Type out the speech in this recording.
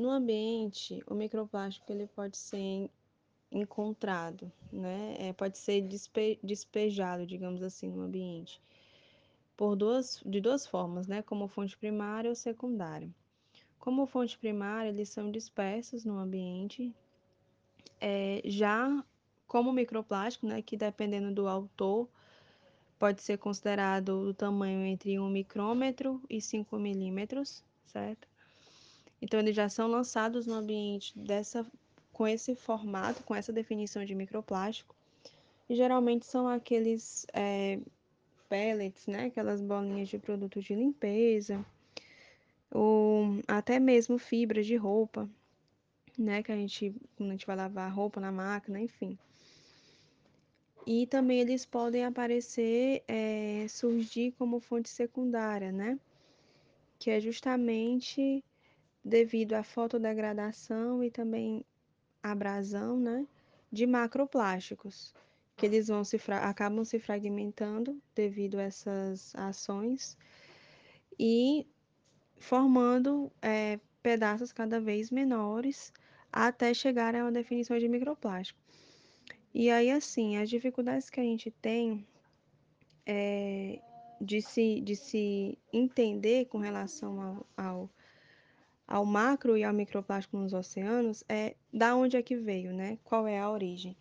No ambiente, o microplástico ele pode ser encontrado, né? É, pode ser despe despejado, digamos assim, no ambiente, por duas, de duas formas, né? Como fonte primária ou secundária. Como fonte primária, eles são dispersos no ambiente, é, já como microplástico, né? Que dependendo do autor, pode ser considerado o tamanho entre 1 micrômetro e 5 milímetros, certo? Então, eles já são lançados no ambiente dessa, com esse formato, com essa definição de microplástico. E geralmente são aqueles é, pellets, né? Aquelas bolinhas de produto de limpeza, ou até mesmo fibras de roupa, né? Que a gente, quando a gente vai lavar roupa na máquina, enfim. E também eles podem aparecer, é, surgir como fonte secundária, né? Que é justamente devido à fotodegradação e também abrasão, né, de macroplásticos, que eles vão se acabam se fragmentando devido a essas ações e formando é, pedaços cada vez menores até chegar a uma definição de microplástico. E aí, assim, as dificuldades que a gente tem é, de, se, de se entender com relação ao, ao ao macro e ao microplástico nos oceanos é da onde é que veio, né? Qual é a origem?